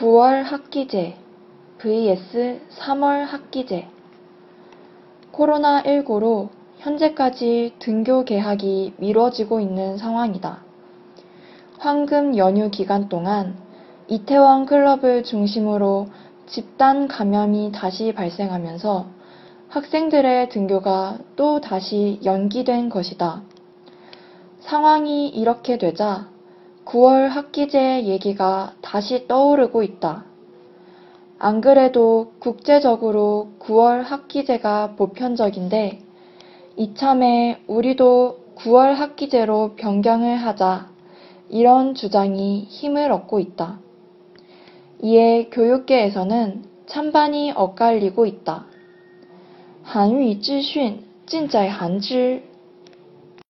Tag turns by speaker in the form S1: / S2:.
S1: 9월 학기제 vs 3월 학기제 코로나19로 현재까지 등교 개학이 미뤄지고 있는 상황이다. 황금 연휴 기간 동안 이태원 클럽을 중심으로 집단 감염이 다시 발생하면서 학생들의 등교가 또 다시 연기된 것이다. 상황이 이렇게 되자 9월 학기제 얘기가 다시 떠오르고 있다. 안 그래도 국제적으로 9월 학기제가 보편적인데 이참에 우리도 9월 학기제로 변경을 하자 이런 주장이 힘을 얻고 있다. 이에 교육계에서는 찬반이 엇갈리고 있다. 韩语资讯尽在韩知